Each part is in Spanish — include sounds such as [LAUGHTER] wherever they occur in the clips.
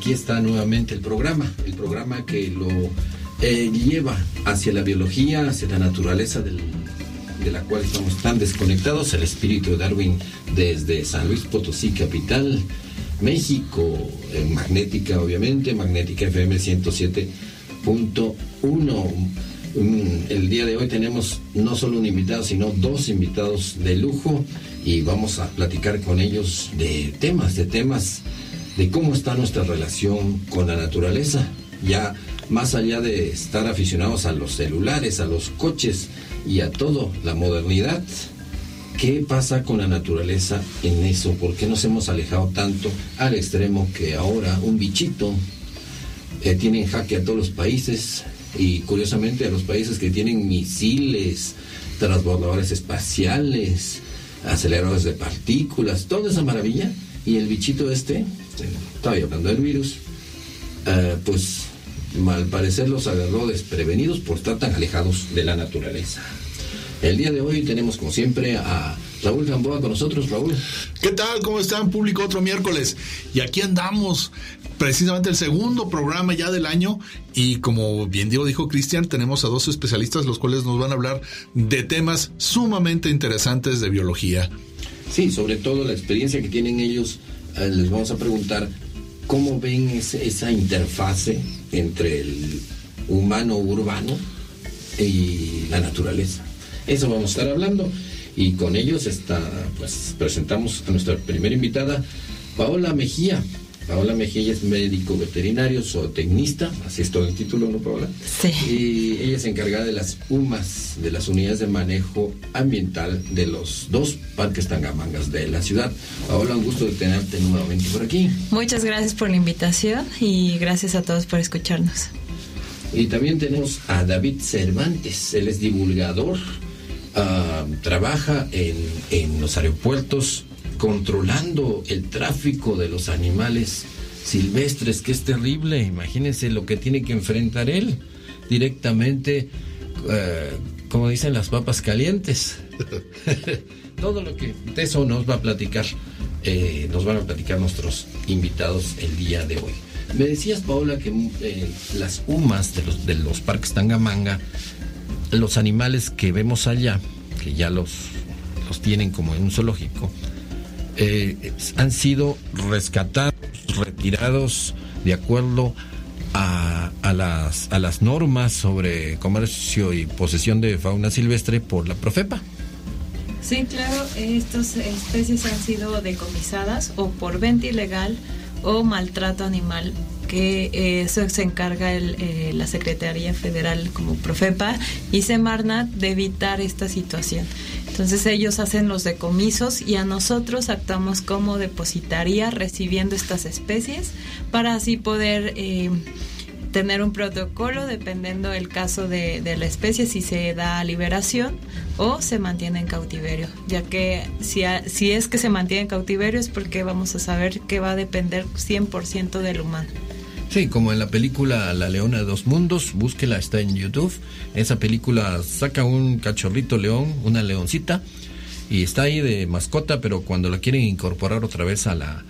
aquí está nuevamente el programa, el programa que lo eh, lleva hacia la biología, hacia la naturaleza de la cual estamos tan desconectados, el espíritu de Darwin desde San Luis Potosí, capital, México, magnética obviamente, magnética FM 107.1. Mm, el día de hoy tenemos no solo un invitado, sino dos invitados de lujo y vamos a platicar con ellos de temas, de temas de cómo está nuestra relación con la naturaleza. Ya más allá de estar aficionados a los celulares, a los coches y a todo, la modernidad, ¿qué pasa con la naturaleza en eso? ¿Por qué nos hemos alejado tanto al extremo que ahora un bichito eh, tiene en jaque a todos los países y curiosamente a los países que tienen misiles, transbordadores espaciales, aceleradores de partículas, toda esa maravilla? Y el bichito este estaba hablando del virus, eh, pues al parecer los agarró desprevenidos por estar tan alejados de la naturaleza. El día de hoy tenemos como siempre a Raúl Gamboa con nosotros. Raúl. ¿Qué tal? ¿Cómo están? Público otro miércoles. Y aquí andamos, precisamente el segundo programa ya del año. Y como bien digo, dijo Cristian, tenemos a dos especialistas los cuales nos van a hablar de temas sumamente interesantes de biología. Sí, sobre todo la experiencia que tienen ellos les vamos a preguntar cómo ven esa interfase entre el humano urbano y la naturaleza. Eso vamos a estar hablando y con ellos está, pues presentamos a nuestra primera invitada, Paola Mejía. Paola Mejía es médico veterinario, zootecnista, así es todo el título, ¿no, Paola? Sí. Y ella es encargada de las UMAS, de las unidades de manejo ambiental de los dos parques tangamangas de la ciudad. Paola, un gusto de tenerte nuevamente por aquí. Muchas gracias por la invitación y gracias a todos por escucharnos. Y también tenemos a David Cervantes, él es divulgador, ah, trabaja en, en los aeropuertos controlando el tráfico de los animales silvestres, que es terrible. Imagínense lo que tiene que enfrentar él directamente, eh, como dicen las papas calientes. [LAUGHS] Todo lo que de eso nos va a platicar, eh, nos van a platicar nuestros invitados el día de hoy. Me decías, Paola, que eh, las humas de los, de los parques Tangamanga, los animales que vemos allá, que ya los, los tienen como en un zoológico, eh, han sido rescatados, retirados de acuerdo a, las, a las normas sobre comercio y posesión de fauna silvestre por la Profepa. Sí, claro, estas especies han sido decomisadas o por venta ilegal o maltrato animal, que eh, eso se encarga eh, la Secretaría Federal como Profepa y Semarnat de evitar esta situación. Entonces ellos hacen los decomisos y a nosotros actuamos como depositaría recibiendo estas especies para así poder eh, tener un protocolo dependiendo del caso de, la especie, si se da liberación o se mantiene en cautiverio, ya que si, si es que se mantiene en cautiverio es porque vamos a saber que va a depender 100% del humano. Sí, como en la película La Leona de dos Mundos, búsquela, está en YouTube. Esa película saca un cachorrito león, una leoncita, y está ahí de mascota, pero cuando la quieren incorporar otra vez a la,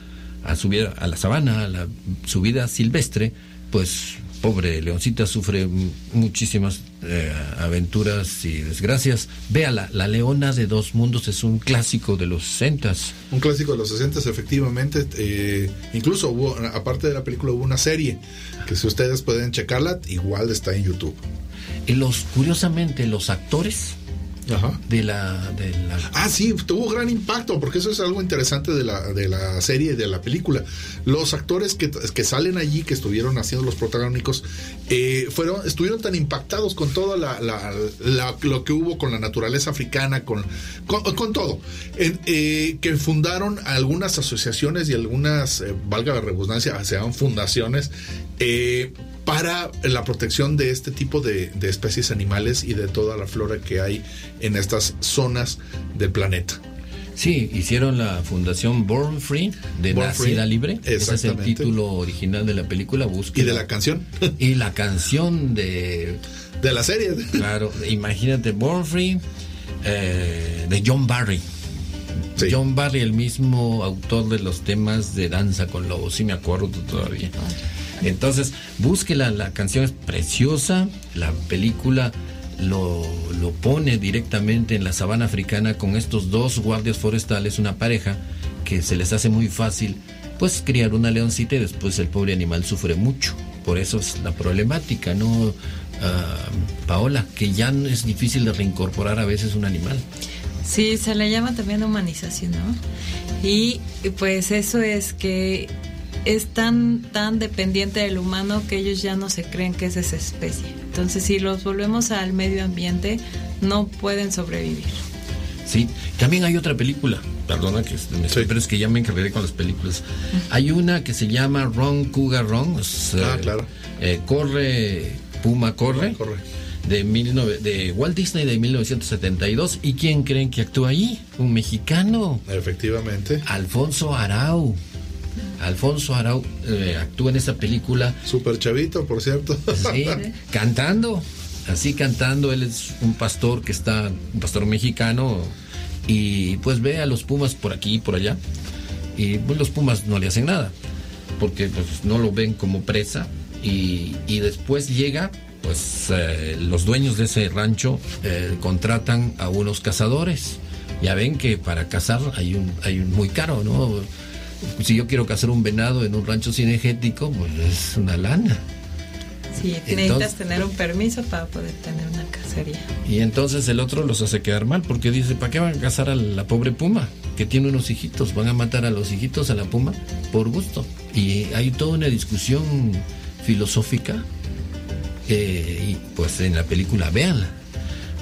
a subir a la sabana, a la subida silvestre, pues pobre Leoncita sufre muchísimas eh, aventuras y desgracias. Véala, La Leona de Dos Mundos es un clásico de los 60 Un clásico de los 60 efectivamente. Eh, incluso hubo, aparte de la película, hubo una serie que si ustedes pueden checarla, igual está en YouTube. Y los, curiosamente, los actores de la, de la... Ah, sí, tuvo gran impacto, porque eso es algo interesante de la, de la serie, de la película. Los actores que, que salen allí, que estuvieron haciendo los protagónicos, eh, fueron, estuvieron tan impactados con todo la, lo que hubo con la naturaleza africana, con, con, todo, eh, que fundaron algunas asociaciones y algunas, eh, valga la redundancia, sean fundaciones, eh, para la protección de este tipo de, especies animales y de toda la flora que hay en estas zonas del planeta. Sí, hicieron la fundación Born Free de Nacida Libre. Ese es el título original de la película. Y de la canción. [LAUGHS] y la canción de... De la serie. Claro, imagínate, Born Free eh, de John Barry. John Barry, el mismo autor de los temas de Danza con Lobos, sí me acuerdo todavía. Entonces, búsquela, la canción es preciosa, la película lo, lo, pone directamente en la sabana africana con estos dos guardias forestales, una pareja, que se les hace muy fácil pues criar una leoncita y después el pobre animal sufre mucho. Por eso es la problemática, ¿no? Ah, Paola, que ya es difícil de reincorporar a veces un animal. Sí, se le llama también humanización, ¿no? Y pues eso es que es tan, tan dependiente del humano que ellos ya no se creen que es esa especie. Entonces, si los volvemos al medio ambiente, no pueden sobrevivir. Sí, también hay otra película, perdona que me pero es que ya me encargué con las películas. Hay una que se llama Ron Cougar Ron, ah, claro. Eh, corre, Puma corre, corre. De, de Walt Disney de 1972. ¿Y quién creen que actúa ahí? Un mexicano. Efectivamente. Alfonso Arau. Alfonso Arau eh, actúa en esa película. Super chavito, por cierto. Sí, [LAUGHS] cantando, así cantando. Él es un pastor que está, un pastor mexicano, y pues ve a los Pumas por aquí y por allá. Y pues los Pumas no le hacen nada, porque pues no lo ven como presa. Y, después llega, pues eh, los dueños de ese rancho eh, contratan a unos cazadores. Ya ven que para cazar hay un, hay un muy caro, ¿no? Si yo quiero cazar un venado en un rancho cinegético, pues es una lana. Sí, necesitas tener un permiso para poder tener una cacería. Y entonces el otro los hace quedar mal porque dice, ¿para qué van a cazar a la pobre puma? Que tiene unos hijitos, van a matar a los hijitos a la puma por gusto. Y hay toda una discusión filosófica y pues en la película, véanla.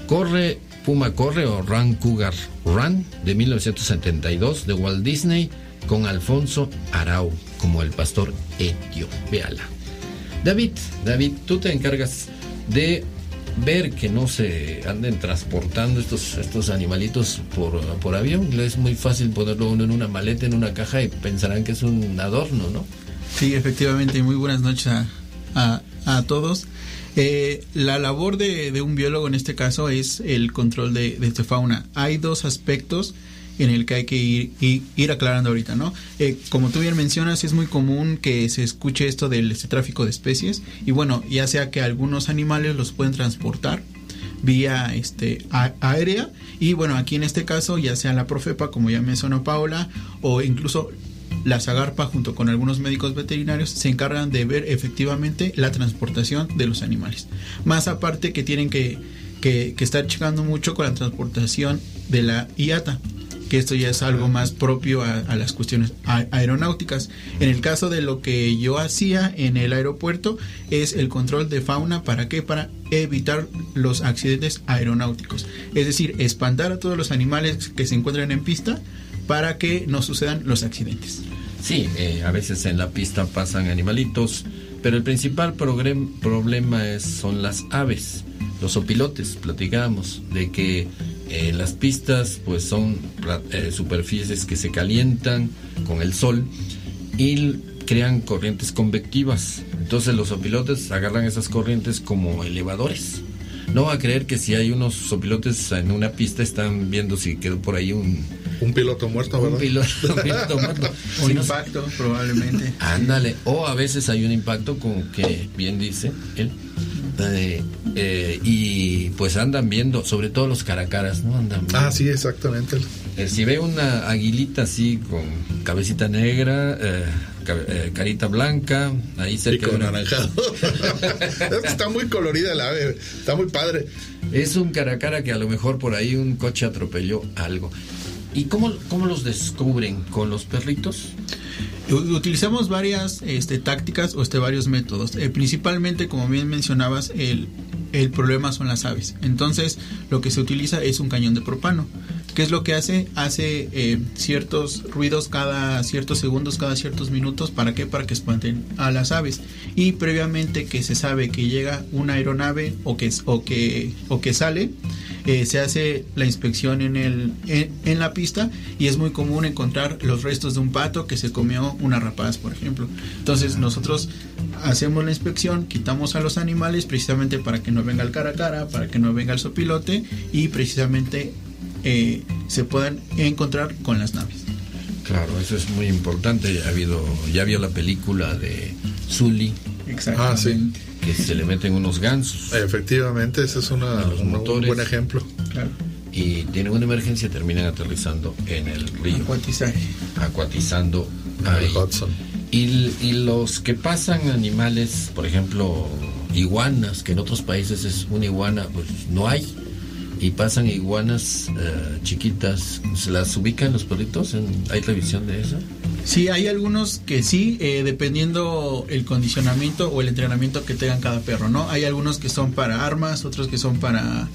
Corre, Puma Corre o Run Cougar Run de 1972 de Walt Disney con Alfonso Arau como el pastor Etio. Véala. David, David, tú te encargas de ver que no se anden transportando estos, estos animalitos por, por avión. Es muy fácil ponerlo uno en una maleta, en una caja y pensarán que es un adorno, ¿no? Sí, efectivamente. Muy buenas noches a, a, todos. Eh, la labor de, de, un biólogo en este caso es el control de, de esta fauna. Hay dos aspectos en el que hay que ir, ir, aclarando ahorita, ¿no? Eh, como tú bien mencionas, es muy común que se escuche esto del este, tráfico de especies y bueno, ya sea que algunos animales los pueden transportar vía este aérea y bueno aquí en este caso ya sea la Profepa como ya mencionó Paola o incluso la Zagarpa junto con algunos médicos veterinarios se encargan de ver efectivamente la transportación de los animales más aparte que tienen que, que, que estar checando mucho con la transportación de la IATA que esto ya es algo más propio a, las cuestiones aeronáuticas. En el caso de lo que yo hacía en el aeropuerto es el control de fauna, ¿para qué? Para evitar los accidentes aeronáuticos. Es decir, espantar a todos los animales que se encuentran en pista para que no sucedan los accidentes. Sí, eh, a veces en la pista pasan animalitos, pero el principal problema es, son las aves, los opilotes. Platicamos de que eh, las pistas pues son eh, superficies que se calientan con el sol y crean corrientes convectivas. Entonces los opilotes agarran esas corrientes como elevadores. No va a creer que si hay unos sopilotes en una pista están viendo si quedó por ahí un, Un piloto muerto, ¿verdad? Un piloto, [LAUGHS] un piloto muerto. [LAUGHS] Un Si no- impacto, probablemente. Ándale, o a veces hay un impacto con que, bien dice él, eh, eh, y pues andan viendo, sobre todo los caracaras, ¿no? Andan viendo. Ah, sí, exactamente. Eh, si ve una aguilita así con cabecita negra, eh, eh, carita blanca, ahí Y cerca de con una- [LAUGHS] que está muy colorida el ave, está muy padre. Es un caracara que a lo mejor por ahí un coche atropelló algo. ¿Y cómo, cómo los descubren? ¿Con los perritos? Utilizamos varias este, tácticas o este, varios métodos. Eh, principalmente, como bien mencionabas, el, el problema son las aves. Entonces, lo que se utiliza es un cañón de propano. ¿Qué es lo que hace? Hace eh, ciertos ruidos cada ciertos segundos, cada ciertos minutos. ¿Para qué? Para que espanten a las aves. Y previamente que se sabe que llega una aeronave o que, o que, o que sale, eh, se hace la inspección en, el, en, en la pista y es muy común encontrar los restos de un pato que se comió una rapaz, por ejemplo. Entonces nosotros hacemos la inspección, quitamos a los animales precisamente para que no venga el cara a cara, para que no venga el sopilote y precisamente eh, se puedan encontrar con las naves. Claro, eso es muy importante. Ha habido, ya vio la película de Zully, Ah, sí. que se le meten unos gansos Efectivamente, ese es una- un motores. buen ejemplo. Claro. y tienen una emergencia, terminan aterrizando en el río, Acuatizaje. acuatizando El ahí. Hudson. Y, y los que pasan animales, por ejemplo, iguanas, que en otros países es una iguana, pues no hay. Y pasan iguanas eh, chiquitas, ¿se las ubican los perritos? ¿En- ¿Hay revisión de eso? Sí, hay algunos que sí, eh, dependiendo el condicionamiento o el entrenamiento que tengan cada perro, ¿no? Hay algunos que son para armas, otros que son para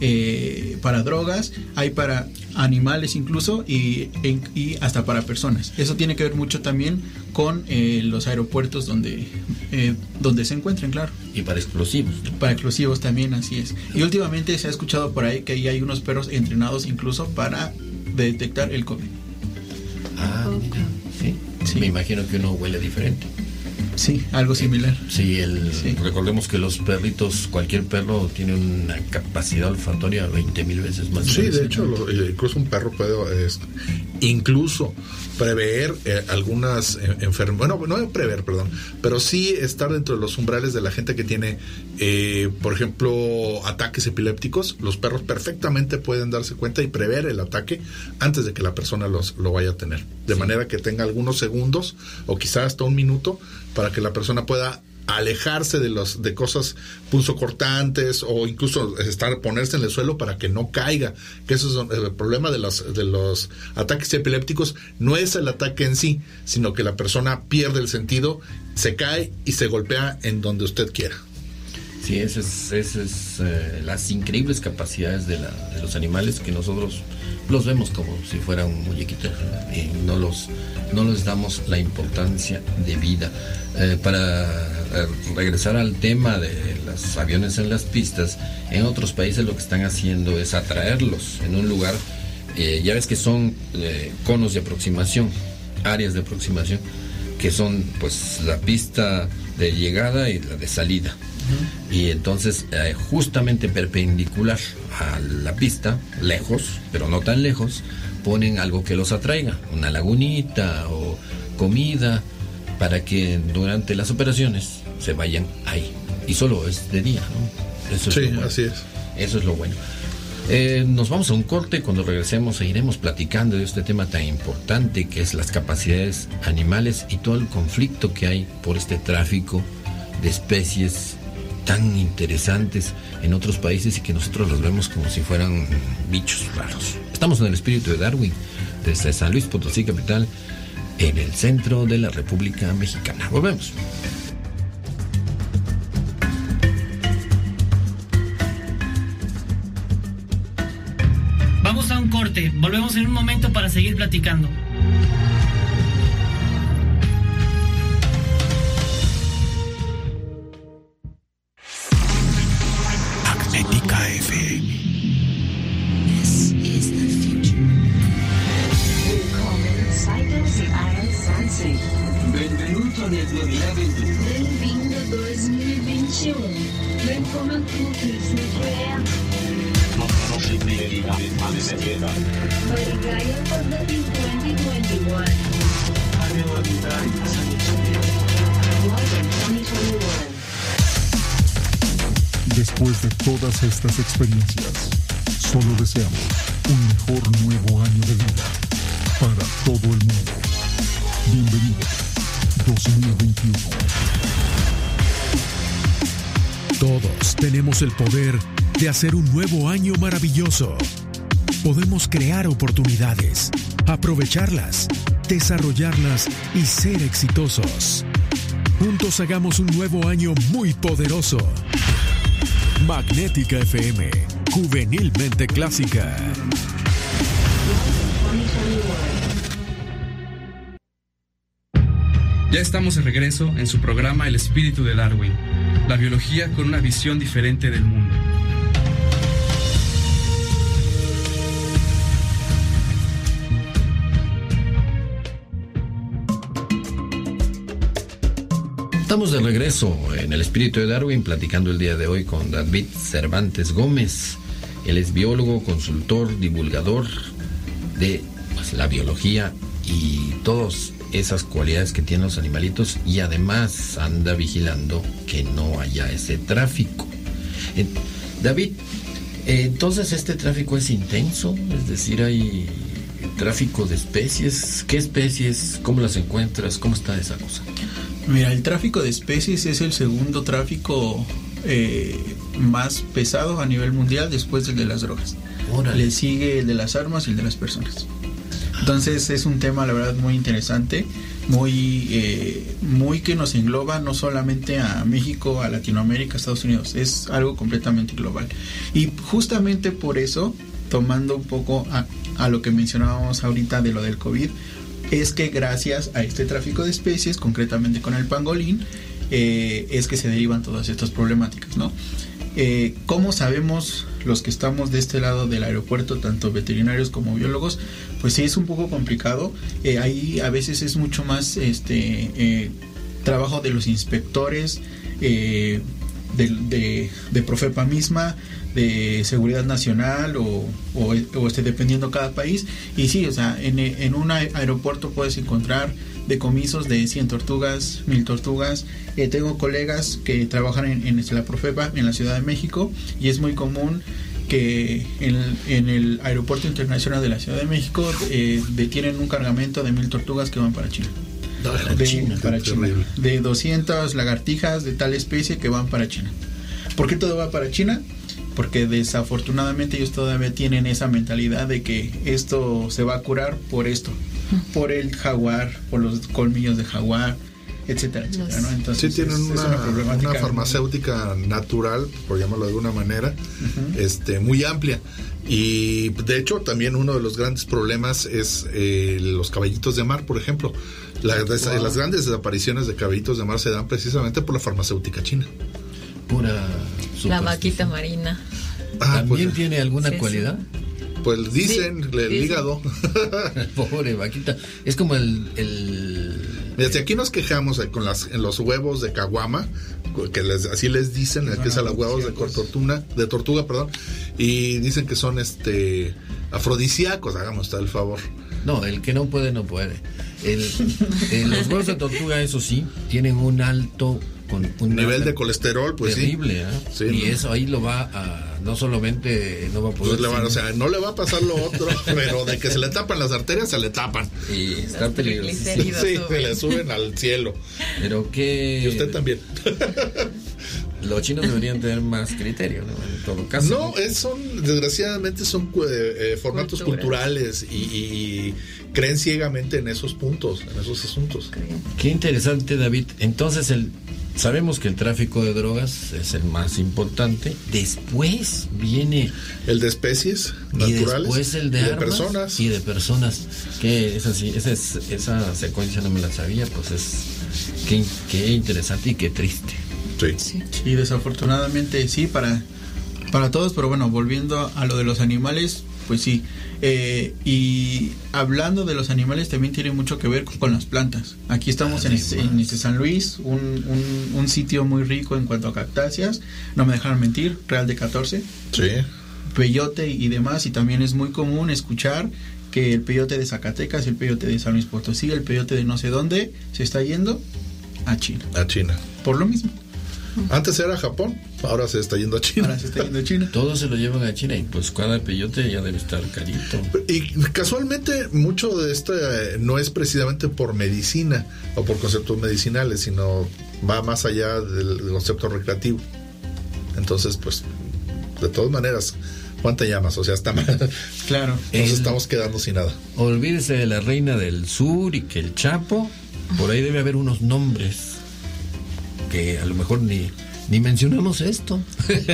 eh, para drogas, hay para animales incluso y, en- y hasta para personas. Eso tiene que ver mucho también con eh, los aeropuertos donde eh, donde se encuentren, claro. Y para explosivos. ¿no? Para explosivos también, así es. Y últimamente se ha escuchado por ahí que ahí hay unos perros entrenados incluso para detectar el COVID. Ah, mira, ¿sí? Sí. Me imagino que uno huele diferente. Sí, algo similar. Sí, el, Sí. recordemos que los perritos, cualquier perro tiene una capacidad olfatoria 20 mil veces más. Sí, de hecho, lo- eh, incluso un perro puede es, incluso prever eh, algunas enfermedades, bueno, no prever, perdón, pero sí estar dentro de los umbrales de la gente que tiene, eh, por ejemplo, ataques epilépticos. Los perros perfectamente pueden darse cuenta y prever el ataque antes de que la persona los, lo vaya a tener. De manera que tenga algunos segundos o quizás hasta un minuto para que la persona pueda alejarse de los de cosas punzocortantes o incluso estar ponerse en el suelo para que no caiga que eso es el problema de los de los ataques epilépticos. No es el ataque en sí sino que la persona pierde el sentido se cae y se golpea en donde usted quiera. Sí, esas es, ese es, eh, las increíbles capacidades de, la- de los animales que nosotros los vemos como si fueran muñequitos ¿verdad? y no los no les damos la importancia de vida. Eh, para eh, regresar al tema de los aviones en las pistas, en otros países lo que están haciendo es atraerlos en un lugar, eh, ya ves que son conos de aproximación, áreas de aproximación, que son pues la pista de llegada y la de salida. Y entonces, eh, justamente perpendicular a la pista, lejos, pero no tan lejos, ponen algo que los atraiga, una lagunita o comida, para que durante las operaciones se vayan ahí. Y solo es de día, ¿no? Eso es sí lo bueno. así es Eso es lo bueno. Eh, nos vamos a un corte, cuando regresemos seguiremos platicando de este tema tan importante que es las capacidades animales y todo el conflicto que hay por este tráfico de especies tan interesantes en otros países y que nosotros los vemos como si fueran bichos raros. Estamos en el espíritu de Darwin, desde San Luis Potosí capital, en el centro de la República Mexicana. Volvemos. Vamos a un corte, volvemos en un momento para seguir platicando. Experiencias, solo deseamos un mejor nuevo año de vida para todo el mundo. Bienvenido 2021. Todos tenemos el poder de hacer un nuevo año maravilloso. Podemos crear oportunidades, aprovecharlas, desarrollarlas y ser exitosos. Juntos hagamos un nuevo año muy poderoso. Magnética FM, juvenilmente clásica. Ya estamos de regreso en su programa El espíritu de Darwin, la biología con una visión diferente del mundo. Estamos de regreso en el espíritu de Darwin, platicando el día de hoy con David Cervantes Gómez. Él es biólogo, consultor, divulgador de pues, la biología y todas esas cualidades que tienen los animalitos y además anda vigilando que no haya ese tráfico. David, entonces este tráfico es intenso, es decir, hay tráfico de especies. ¿Qué especies? ¿Cómo las encuentras? ¿Cómo está esa cosa? Mira, el tráfico de especies es el segundo tráfico eh, más pesado a nivel mundial después del de las drogas. Órale. Le sigue el de las armas y el de las personas. Entonces es un tema, la verdad, muy interesante, muy, eh, muy que nos engloba no solamente a México, a Latinoamérica, a Estados Unidos, es algo completamente global. Y justamente por eso, tomando un poco a, a lo que mencionábamos ahorita de lo del COVID, es que gracias a este tráfico de especies, concretamente con el pangolín, eh, es que se derivan todas estas problemáticas, ¿no? Eh, ¿Cómo sabemos los que estamos de este lado del aeropuerto, tanto veterinarios como biólogos? Pues sí, es un poco complicado. Eh, ahí a veces es mucho más este trabajo de los inspectores, de Profepa misma, de seguridad nacional o, o, o, este, dependiendo cada país. Y sí, o sea, en, en un aeropuerto puedes encontrar decomisos de 100 tortugas, 1000 tortugas. Eh, tengo colegas que trabajan en, en, la Profepa en la Ciudad de México y es muy común que en, en el Aeropuerto Internacional de la Ciudad de México eh, detienen un cargamento de 1000 tortugas que van para China. De, China, para China. de 200 lagartijas de tal especie que van para China. ¿Por qué todo va para China? Porque desafortunadamente ellos todavía tienen esa mentalidad de que esto se va a curar por esto, por el jaguar, por los colmillos de jaguar, etcétera, etcétera. ¿no? Entonces, sí, tienen es, una, es una, una, farmacéutica natural, por llamarlo de alguna manera, uh -huh. este, muy amplia. Y de hecho, también uno de los grandes problemas es eh, los caballitos de mar, por ejemplo. La, wow. Las grandes desapariciones de caballitos de mar se dan precisamente por la farmacéutica china. Pura la vaquita marina. Ah, ¿También pues, tiene alguna sí, cualidad? Pues dicen, sí, el dicen. hígado. [LAUGHS] Pobre vaquita. Es como el. el... Desde aquí nos quejamos con las, en los huevos de caguama, que les, así les dicen, ah, que es a los huevos de tortuga, de tortuga, perdón, y dicen que son este afrodisíacos, hagamos tal el favor. No, el que no puede, no puede. El, el, los huevos de tortuga, eso sí, tienen un alto con un nivel de colesterol, pues terrible, sí. ¿eh? sí. Y eso ahí lo va a, no solamente no va a poder. Pues le va, o sea, no le va a pasar lo otro, [LAUGHS] pero de que se le tapan las arterias, se le tapan. Y está peligroso. Sí, se le suben al cielo. Pero que. Y usted también. [LAUGHS] Los chinos deberían tener más criterio, ¿no? En todo caso. No, es, son, desgraciadamente son eh, formatos Cultura. culturales y, y, creen ciegamente en esos puntos, en esos asuntos. Qué interesante, David. Entonces, el, sabemos que el tráfico de drogas es el más importante. Después viene. El de especies naturales. Y después el de, y de armas personas. Y de personas. Que es así, esa, es, esa secuencia no me la sabía, pues es. Qué, qué interesante y qué triste. Sí. sí. desafortunadamente sí para, para todos, pero bueno, volviendo a lo de los animales, pues sí. Eh, y hablando de los animales también tiene mucho que ver con, con las plantas. Aquí estamos en, este, en, este, San Luis, un, un, un, sitio muy rico en cuanto a cactáceas. No me dejaron mentir, Real de 14. Sí. peyote y demás, y también es muy común escuchar que el peyote de Zacatecas, el peyote de San Luis Potosí, el peyote de no sé dónde, se está yendo a China. A China. Por lo mismo. Antes era Japón, ahora se está yendo a China. Ahora se está yendo a China. [LAUGHS] Todos se lo llevan a China y pues cada peyote ya debe estar carito. Y casualmente mucho de esto eh, no es precisamente por medicina o por conceptos medicinales, sino va más allá del, del concepto recreativo. Entonces, pues, de todas maneras, ¿cuánta llamas? O sea, está mal. [LAUGHS] Claro. Nos El- estamos quedando sin nada. Olvídese de la reina del sur y que el Chapo, por ahí debe haber unos nombres que a lo mejor ni, ni mencionamos esto.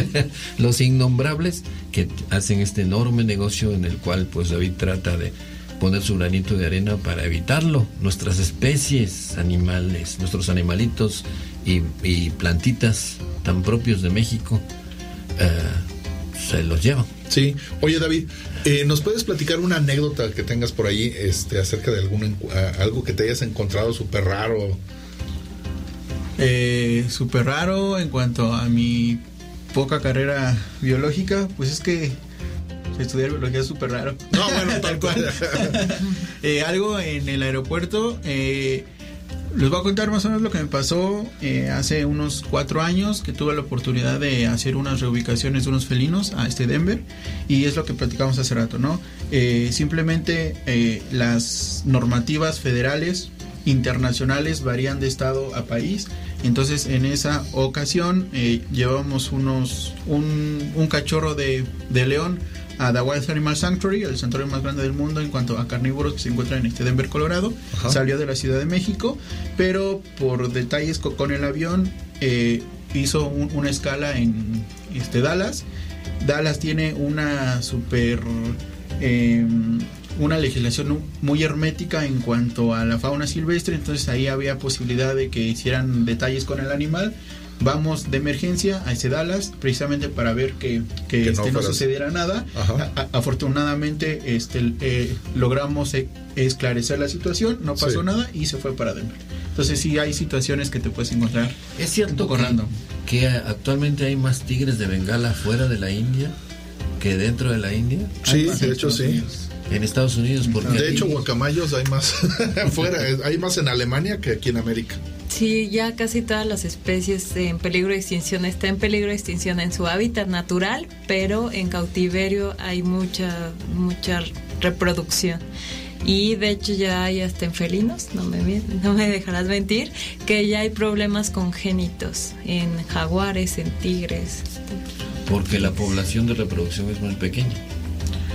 [LAUGHS] Los innombrables que hacen este enorme negocio en el cual pues David trata de poner su granito de arena para evitarlo. Nuestras especies animales, nuestros animalitos y, plantitas tan propios de México eh, se los llevan. Sí. Oye, David, eh, ¿nos puedes platicar una anécdota que tengas por ahí este, acerca de algún, algo que te hayas encontrado súper raro? Eh, Súper raro en cuanto a mi poca carrera biológica, pues es que estudiar biología es súper raro. No, bueno, tal cual. [LAUGHS] Eh, algo en el aeropuerto. eh, les voy a contar más o menos lo que me pasó eh, hace unos cuatro años que tuve la oportunidad de hacer unas reubicaciones de unos felinos a este Denver y es lo que platicamos hace rato, ¿no? Eh, simplemente las normativas federales internacionales varían de estado a país. Entonces en esa ocasión eh, llevamos unos un, un cachorro de, de león a The Wild Animal Sanctuary, el santuario más grande del mundo en cuanto a carnívoros que se encuentran en este Denver, Colorado. Ajá. Salió de la Ciudad de México, pero por detalles co- con el avión eh, hizo un- una escala en este Dallas. Dallas tiene una super eh, una legislación muy hermética en cuanto a la fauna silvestre, entonces ahí había posibilidad de que hicieran detalles con el animal. Vamos de emergencia a ese Dallas precisamente para ver que, que, este, no, sucediera nada. Ajá. A- a- afortunadamente este, eh, logramos eh, esclarecer la situación, no pasó Sí. nada y se fue para Denver. Entonces sí hay situaciones que te puedes encontrar. Es cierto que, random. que actualmente hay más tigres de Bengala fuera de la India que dentro de la India. Sí, de hecho sí. En Estados Unidos, porque De aquí- hecho, guacamayos hay más [LAUGHS] afuera, hay más en Alemania que aquí en América. Sí, ya casi todas las especies en peligro de extinción están en peligro de extinción en su hábitat natural, pero en cautiverio hay mucha mucha reproducción. Y de hecho ya hay hasta en felinos, no me, no me dejarás mentir, que ya hay problemas congénitos en jaguares, en tigres. porque la población de reproducción es muy pequeña.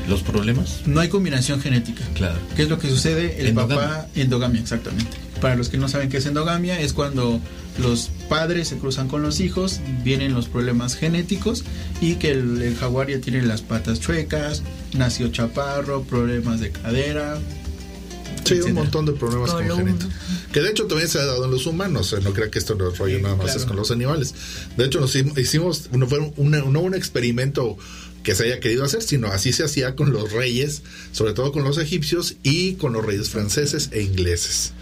¿Los problemas? No hay combinación genética. Claro. ¿Qué es lo que sucede? El Endogamia. papá, endogamia, exactamente. Para los que no saben qué es endogamia, es cuando los padres se cruzan con los hijos, vienen los problemas genéticos y que el, el jaguar ya tiene las patas chuecas, nació chaparro, problemas de cadera. Sí, un montón de problemas congénitos. Que de hecho también se ha dado en los humanos. eh, No crea que esto no rollo Sí, nada más claro. es con los animales. De hecho, nos hicimos- no fue no un experimento que se haya querido hacer, sino así se hacía con los reyes, sobre todo con los egipcios y con los reyes franceses e ingleses.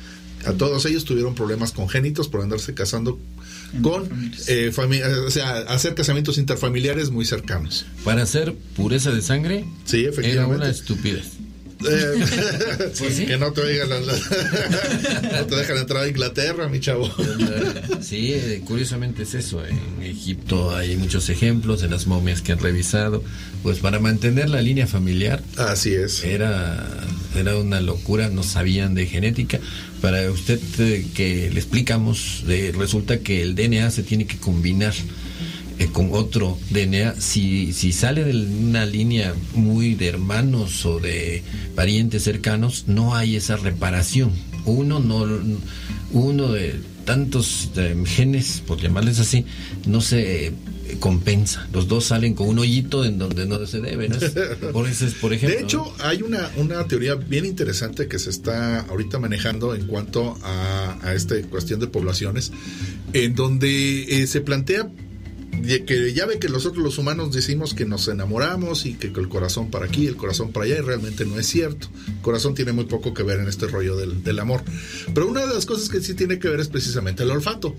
A todos ellos tuvieron problemas congénitos por andarse casando con, eh, eh, o sea, hacer casamientos interfamiliares muy cercanos. Para hacer pureza de sangre Sí, era efectivamente. una estupidez. Eh, [LAUGHS] Pues sí. Que no te oigan [LAUGHS] no te dejan entrar a Inglaterra, mi chavo. [LAUGHS] Sí, eh, curiosamente es eso. En Egipto hay muchos ejemplos de las momias que han revisado. Pues para mantener la línea familiar Así es. era, era una locura, no sabían de genética. Para usted eh, que le explicamos, de- resulta que el DNA se tiene que combinar eh, con otro DNA. Si, si sale de una línea muy de hermanos o de parientes cercanos, no hay esa reparación. Uno no uno de tantos eh, genes, por llamarles así, no se eh, compensa. Los dos salen con un hoyito en donde no se debe. ¿no? [LAUGHS] Por, eso es, por ejemplo. De hecho, hay una, una teoría bien interesante que se está ahorita manejando en cuanto a, a esta cuestión de poblaciones, en donde eh, se plantea que ya ve que nosotros los humanos decimos que nos enamoramos y que el corazón para aquí, el corazón para allá, y realmente no es cierto. El corazón tiene muy poco que ver en este rollo del, del amor. Pero una de las cosas que sí tiene que ver es precisamente el olfato.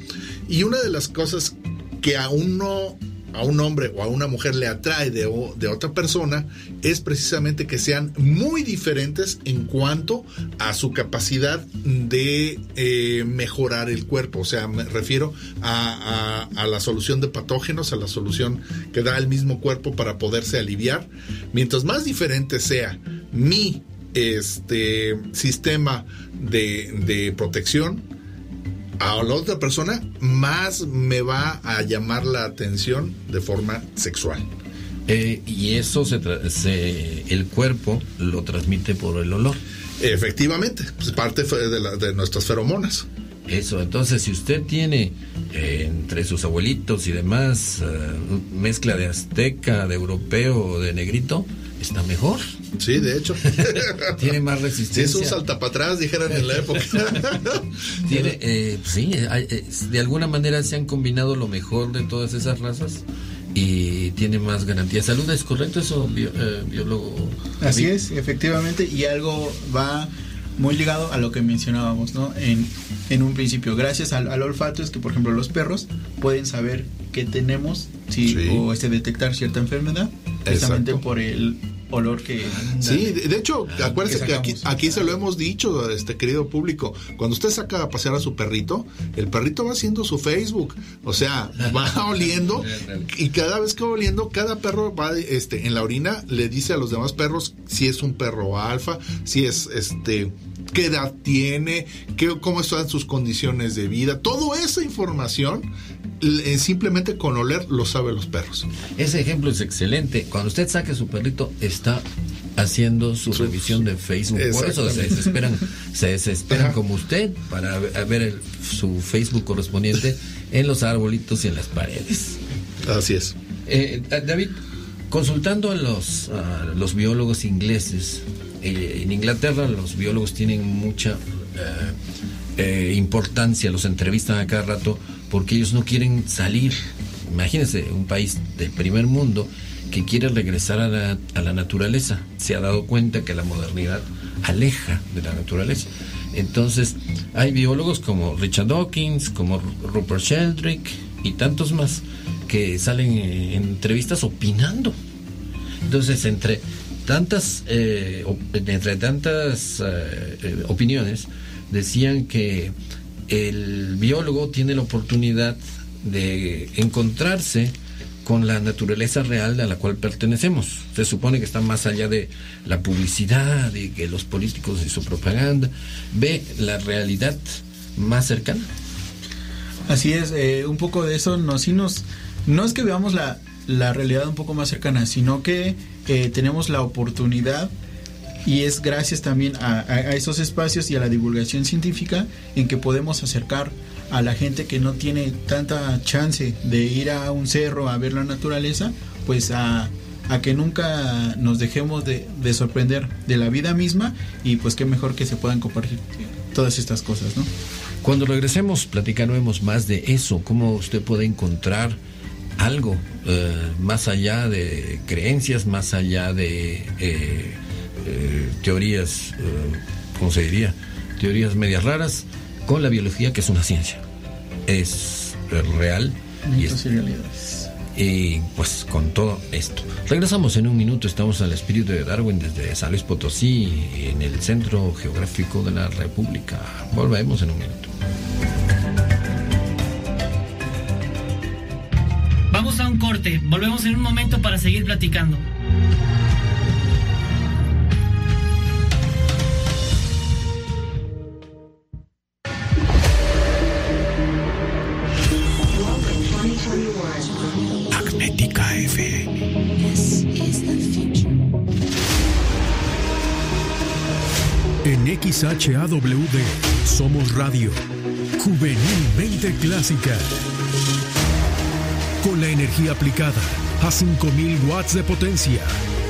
Y una de las cosas que aún no a un hombre o a una mujer le atrae de, de otra persona es precisamente que sean muy diferentes en cuanto a su capacidad de eh, mejorar el cuerpo. O sea, me refiero a, a- a la solución de patógenos, a la solución que da el mismo cuerpo para poderse aliviar. Mientras más diferente sea mi este sistema de, de protección, a la otra persona, más me va a llamar la atención de forma sexual. Eh, y eso se, tra- se- el cuerpo lo transmite por el olor. Efectivamente, pues parte de, la- de nuestras feromonas. Eso, entonces si usted tiene eh, entre sus abuelitos y demás eh, mezcla de azteca, de europeo, de negrito, está mejor. Sí, de hecho. [LAUGHS] Tiene más Si resistencia. es un salta para atrás, dijeran en la época. [LAUGHS] Tiene, eh, sí, hay- eh, de alguna manera se han combinado lo mejor de todas esas razas y tiene más garantía. Salud, ¿es correcto eso, bio- eh, biólogo? Así es, efectivamente, y algo va muy ligado a lo que mencionábamos, ¿no? En, en un principio, gracias al, al olfato es que, por ejemplo, los perros pueden saber que tenemos si, Sí. o este, detectar cierta enfermedad, precisamente Exacto. por el olor que... Sí, de, de hecho, Ah, acuérdese que que aquí, aquí se lo hemos dicho, este querido público. Cuando usted saca a pasear a su perrito, el perrito va haciendo su Facebook. O sea, va [LAUGHS] oliendo y cada vez que va oliendo, cada perro va este, en la orina, le dice a los demás perros si es un perro alfa, si es este qué edad tiene, qué, cómo están sus condiciones de vida. Toda esa información, simplemente con oler, lo saben los perros. Ese ejemplo es excelente. Cuando usted saque su perrito, está haciendo su revisión de Facebook. Por eso se desesperan, se desesperan como usted para ver, el- su Facebook correspondiente en los arbolitos y en las paredes. Así es. Eh, David, consultando a los, a los biólogos ingleses, eh, en Inglaterra los biólogos tienen mucha eh, eh, importancia, los entrevistan a cada rato porque ellos no quieren salir. Imagínense, un país del primer mundo que quiere regresar a la, naturaleza. Se ha dado cuenta que la modernidad aleja de la naturaleza. Entonces, hay biólogos como Richard Dawkins, como Rupert Sheldrake y tantos más que salen en entrevistas opinando. Entonces, entre tantas, eh, entre tantas eh, eh, opiniones, decían que el biólogo tiene la oportunidad de encontrarse con la naturaleza real a la cual pertenecemos. Se supone que está más allá de la publicidad y que los políticos y su propaganda. Ve la realidad más cercana. Así es, eh, un poco de eso no, nos, no es que veamos la, la realidad un poco más cercana, sino que eh, tenemos la oportunidad y es gracias también a, a- a esos espacios y a la divulgación científica en que podemos acercar a la gente que no tiene tanta chance de ir a un cerro a ver la naturaleza, pues a, a que nunca nos dejemos de, de sorprender de la vida misma y pues qué mejor que se puedan compartir todas estas cosas, ¿no? Cuando regresemos, platicaremos más de eso, cómo usted puede encontrar algo eh, más allá de creencias, más allá de eh, eh, teorías, eh, ¿cómo se diría? Teorías medias raras, con la biología, que es una ciencia. Es eh, real y es y pues con todo esto. Regresamos en un minuto, estamos al espíritu de Darwin desde San Luis Potosí, en el centro geográfico de la República. Volvemos en un minuto. Vamos a un corte, volvemos en un momento para seguir platicando. XHAWD somos radio, juvenilmente clásica. Con la energía aplicada a 5000 watts de potencia.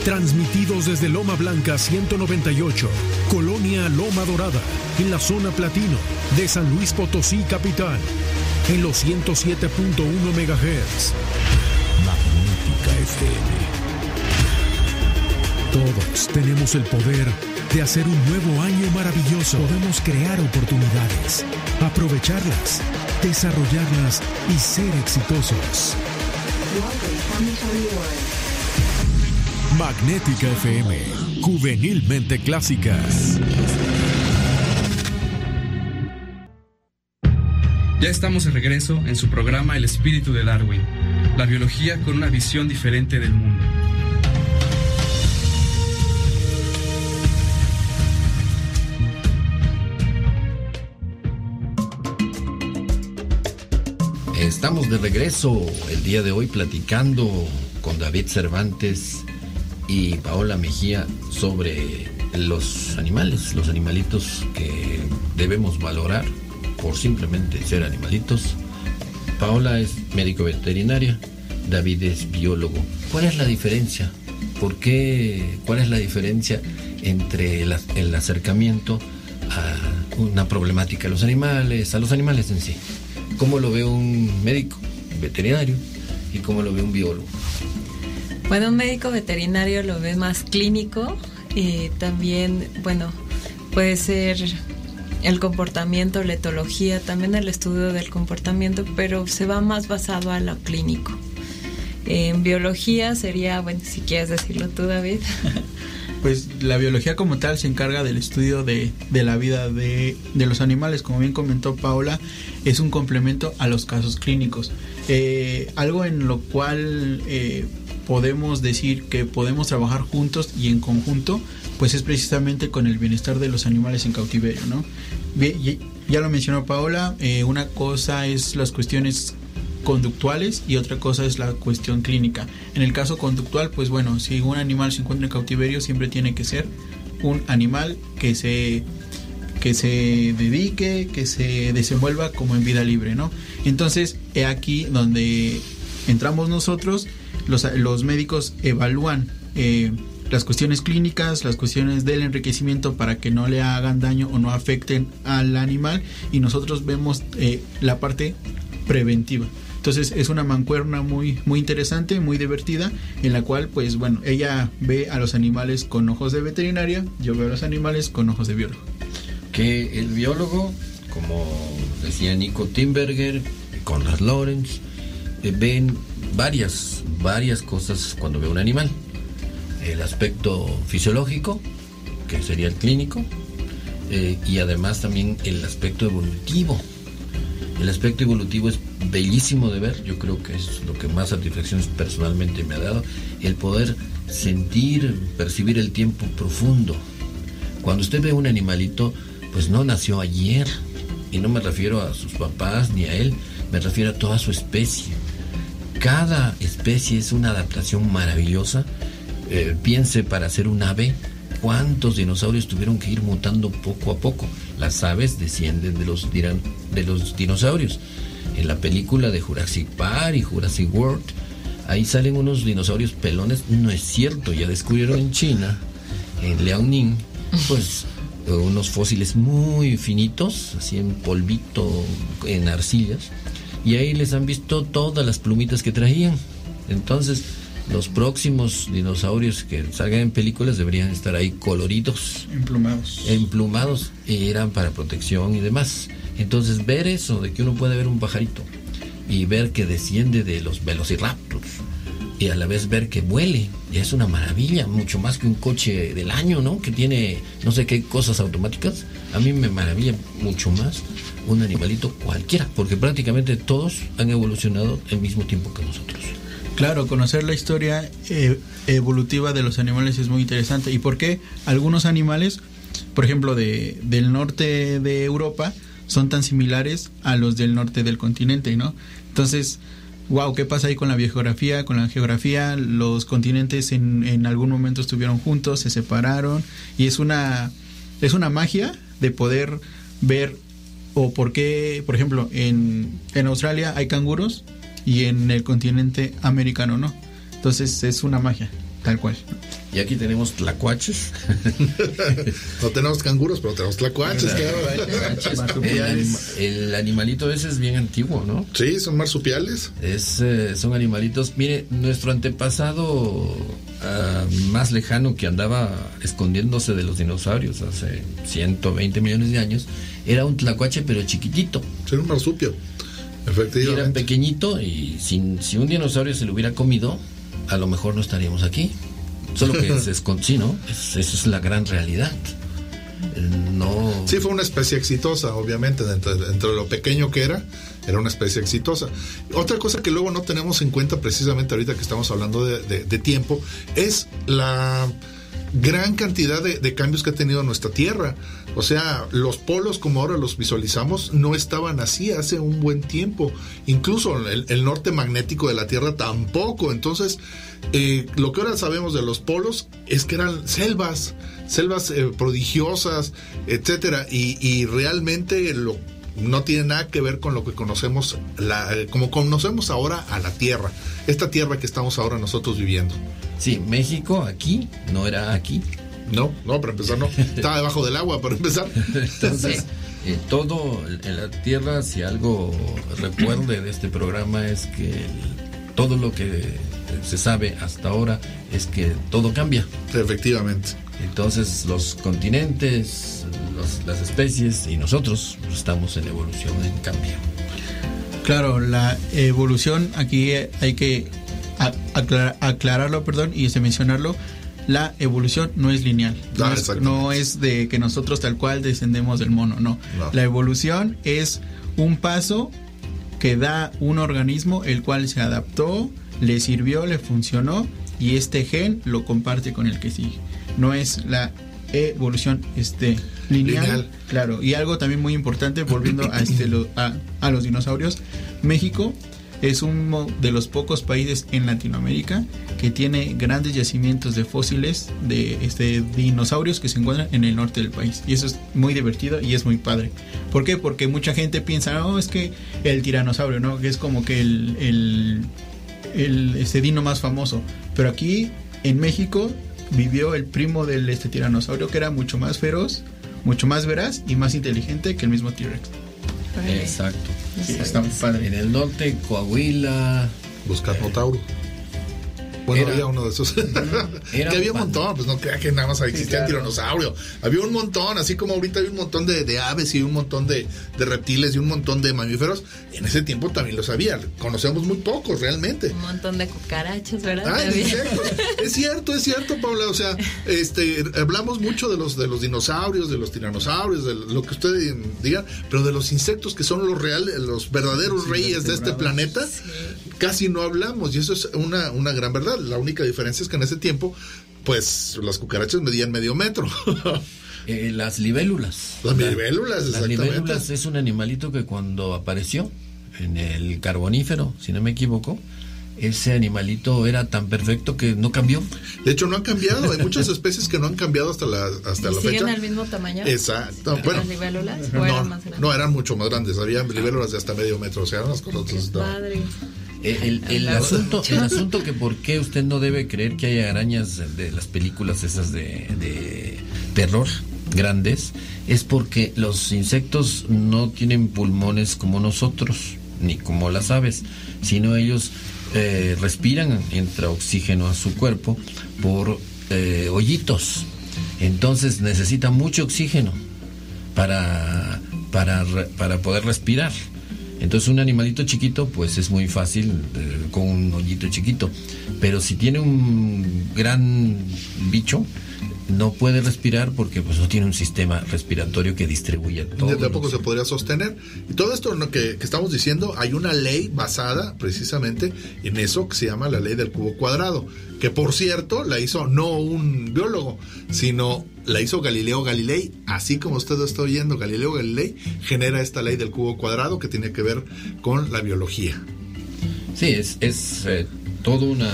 Transmitidos desde Loma Blanca 198, Colonia Loma Dorada, en la zona platino de San Luis Potosí Capital, en los 107.1 MHz. Magnética FM. Todos tenemos el poder de hacer un nuevo año maravilloso. Podemos crear oportunidades, aprovecharlas, desarrollarlas y ser exitosos. Magnética FM, juvenilmente clásicas. Ya estamos de regreso en su programa El espíritu de Darwin, la biología con una visión diferente del mundo. Estamos de regreso el día de hoy platicando con David Cervantes y Paola Mejía sobre los animales, los animalitos que debemos valorar por simplemente ser animalitos. Paola es médico veterinaria, David es biólogo. ¿Cuál es la diferencia? ¿Por qué? ¿Cuál es la diferencia entre el, el acercamiento a una problemática de los animales, a los animales en sí? ¿Cómo lo ve un médico veterinario y cómo lo ve un biólogo? Bueno, un médico veterinario lo ve más clínico y también, bueno, puede ser el comportamiento, la etología, también el estudio del comportamiento, pero se va más basado a lo clínico. En biología sería, bueno, si quieres decirlo tú, David. [LAUGHS] Pues la biología como tal se encarga del estudio de, de la vida de, de, los animales, como bien comentó Paola, es un complemento a los casos clínicos. Eh, algo en lo cual eh, podemos decir que podemos trabajar juntos y en conjunto, pues es precisamente con el bienestar de los animales en cautiverio, ¿no? Ya lo mencionó Paola, eh, una cosa es las cuestiones conductuales y otra cosa es la cuestión clínica. En el caso conductual, pues bueno, si un animal se encuentra en cautiverio, siempre tiene que ser un animal que se que se dedique, que se desenvuelva como en vida libre, ¿no? Entonces, he aquí donde entramos nosotros, los, los médicos evalúan eh, las cuestiones clínicas, las cuestiones del enriquecimiento para que no le hagan daño o no afecten al animal y nosotros vemos eh, la parte preventiva. Entonces es una mancuerna muy, muy interesante, muy divertida, en la cual, pues bueno, ella ve a los animales con ojos de veterinaria, yo veo a los animales con ojos de biólogo. Que el biólogo, como decía Nico Timberger, Conrad Lawrence, eh, ven varias, varias cosas cuando ve un animal. El aspecto fisiológico, que sería el clínico, eh, y además también el aspecto evolutivo. El aspecto evolutivo es bellísimo de ver, yo creo que es lo que más satisfacción personalmente me ha dado, el poder sentir, percibir el tiempo profundo. Cuando usted ve un animalito, pues no nació ayer, y no me refiero a sus papás ni a él, me refiero a toda su especie. Cada especie es una adaptación maravillosa. Eh, piense para ser un ave, cuántos dinosaurios tuvieron que ir mutando poco a poco. Las aves descienden de los, de los dinosaurios. En la película de Jurassic Park y Jurassic World, ahí salen unos dinosaurios pelones. No es cierto, ya descubrieron en China, en Liaoning, pues unos fósiles muy finitos, así en polvito, en arcillas. Y ahí les han visto todas las plumitas que traían. Entonces, los próximos dinosaurios que salgan en películas deberían estar ahí coloridos. Emplumados. Emplumados. Y eran para protección y demás. Entonces ver eso, de que uno puede ver un pajarito y ver que desciende de los velociraptors y a la vez ver que vuele, es una maravilla, mucho más que un coche del año, ¿no? Que tiene no sé qué cosas automáticas. A mí me maravilla mucho más un animalito cualquiera, porque prácticamente todos han evolucionado al mismo tiempo que nosotros. Claro, conocer la historia eh, evolutiva de los animales es muy interesante. ¿Y por qué algunos animales, por ejemplo, de, del norte de Europa, son tan similares a los del norte del continente, ¿no? Entonces, wow, ¿qué pasa ahí con la biogeografía, con la geografía? Los continentes en, en algún momento estuvieron juntos, se separaron, y es una, es una magia de poder ver o por qué, por ejemplo, en, en Australia hay canguros y en el continente americano no. Entonces es una magia, tal cual. Y aquí tenemos tlacuaches. [LAUGHS] no tenemos canguros, pero tenemos tlacuaches, claro. El, anima, el, animalito ese es bien antiguo, ¿no? Sí, son marsupiales. Es, eh, son animalitos. Mire, nuestro antepasado uh, más lejano que andaba escondiéndose de los dinosaurios hace 120 millones de años era un tlacuache, pero chiquitito. Era un marsupio. Y Efectivamente. era pequeñito y sin, si un dinosaurio se lo hubiera comido, a lo mejor no estaríamos aquí. Solo que se escon- sí, ¿no? Es- esa es la gran realidad. Eh, No. Sí, fue una especie exitosa, obviamente, dentro, dentro de lo pequeño que era, era una especie exitosa. Otra cosa que luego no tenemos en cuenta, precisamente ahorita que estamos hablando de, de- de tiempo, es la gran cantidad de, de cambios que ha tenido nuestra Tierra. O sea, los polos como ahora los visualizamos no estaban así hace un buen tiempo. Incluso el, norte magnético de la Tierra tampoco. Entonces, eh, lo que ahora sabemos de los polos es que eran selvas, selvas eh, prodigiosas, etcétera, y, realmente lo no tiene nada que ver con lo que conocemos, la, como conocemos ahora a la Tierra, esta Tierra que estamos ahora nosotros viviendo. Sí, México aquí no era aquí. No, no, para empezar no. Estaba debajo del agua, para empezar. Entonces, eh, todo en la Tierra, si algo recuerde de este programa es que el- todo lo que se sabe hasta ahora es que todo cambia. Efectivamente. Entonces los continentes, los- las especies y nosotros estamos en evolución, en cambio. Claro, la evolución aquí hay que aclararlo, perdón, y mencionarlo. La evolución no es lineal. No, Ah, es, no es de que nosotros tal cual descendemos del mono, no. No. La evolución es un paso que da un organismo el cual se adaptó, le sirvió, le funcionó y este gen lo comparte con el que sigue. No es la evolución este lineal, Lineal. claro y algo también muy importante volviendo a este [CLEARS THROAT] lo- a, a los dinosaurios México es uno de los pocos países en Latinoamérica que tiene grandes yacimientos de fósiles de este dinosaurios que se encuentran en el norte del país y eso es muy divertido y es muy padre ¿por qué? porque mucha gente piensa no es que el tiranosaurio no que es como que el, el el este dino más famoso. Pero aquí en México vivió el primo del este tiranosaurio que era mucho más feroz, mucho más veraz y más inteligente que el mismo T-Rex. Exacto. Sí, está padre. En el norte, Coahuila. Los Carnotauro. Bueno, Era- había uno de esos. [LAUGHS] Que había un montón, pues no crea que nada más existía claro. un tiranosaurio. Había un montón, así como ahorita hay un montón de, de aves y un montón de, de reptiles y un montón de mamíferos. En ese tiempo también los había. Conocemos muy pocos realmente. Un montón de cucarachas, ¿verdad? Ah, insectos. [LAUGHS] Es cierto, es cierto, Paula. O sea, este, hablamos mucho de los, de los dinosaurios, de los tiranosaurios, de lo que ustedes digan, pero de los insectos que son los reales, los verdaderos reyes de este planeta, casi no hablamos. Y eso es una, una gran verdad. La única diferencia es que en ese tiempo, pues, las cucarachas medían medio metro. [LAUGHS] Eh, las libélulas. Las libélulas, Las exactamente. libélulas es un animalito que cuando apareció en el carbonífero, si no me equivoco, ese animalito era tan perfecto que no cambió. De hecho, no han cambiado. Hay muchas [LAUGHS] especies que no han cambiado hasta la, hasta ¿Y la siguen fecha. al mismo tamaño? Exacto. Bueno, ¿Las libélulas? ¿O no, eran más grandes? no, eran mucho más grandes. Había libélulas de hasta medio metro. O sea, eran las cosas. Padre. El, asunto, el asunto que por qué usted no debe creer que haya arañas de las películas esas de, de terror grandes es porque los insectos no tienen pulmones como nosotros ni como las aves sino ellos eh, respiran entra oxígeno a su cuerpo por eh, hoyitos entonces necesita mucho oxígeno para, para, para poder respirar. Entonces un animalito chiquito pues es muy fácil eh, con un hoyito chiquito, pero si tiene un gran bicho no puede respirar porque pues no tiene un sistema respiratorio que distribuya todo. Tampoco se podría sostener. Y todo esto que estamos diciendo, hay una ley basada precisamente en eso que se llama la ley del cubo cuadrado, que por cierto la hizo no un biólogo, sino la hizo Galileo Galilei, así como usted lo está oyendo, Galileo Galilei genera esta ley del cubo cuadrado que tiene que ver con la biología. Sí, es, es eh, toda una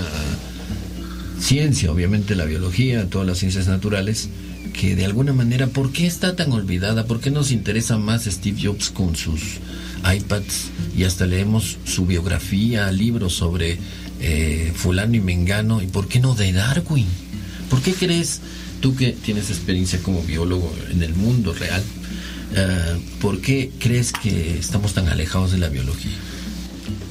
ciencia, obviamente la biología, todas las ciencias naturales, que de alguna manera, ¿por qué está tan olvidada? ¿Por qué nos interesa más Steve Jobs con sus iPads y hasta leemos su biografía, libros sobre eh, fulano y mengano? ¿Y por qué no de Darwin? ¿Por qué crees, tú que tienes experiencia como biólogo en el mundo real, eh, ¿por qué crees que estamos tan alejados de la biología?